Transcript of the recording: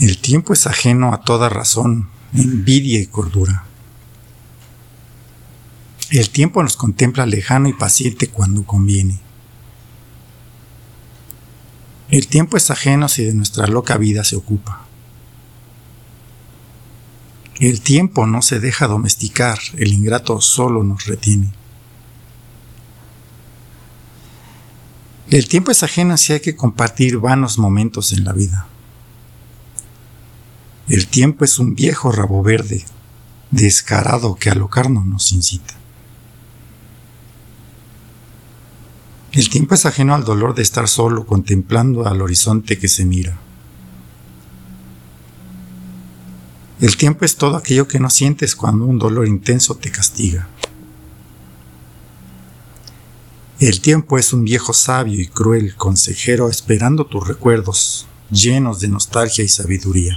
El tiempo es ajeno a toda razón, envidia y cordura. El tiempo nos contempla lejano y paciente cuando conviene. El tiempo es ajeno si de nuestra loca vida se ocupa. El tiempo no se deja domesticar, el ingrato solo nos retiene. El tiempo es ajeno si hay que compartir vanos momentos en la vida. El tiempo es un viejo rabo verde, descarado que a nos incita. El tiempo es ajeno al dolor de estar solo contemplando al horizonte que se mira. El tiempo es todo aquello que no sientes cuando un dolor intenso te castiga. El tiempo es un viejo sabio y cruel consejero esperando tus recuerdos, llenos de nostalgia y sabiduría.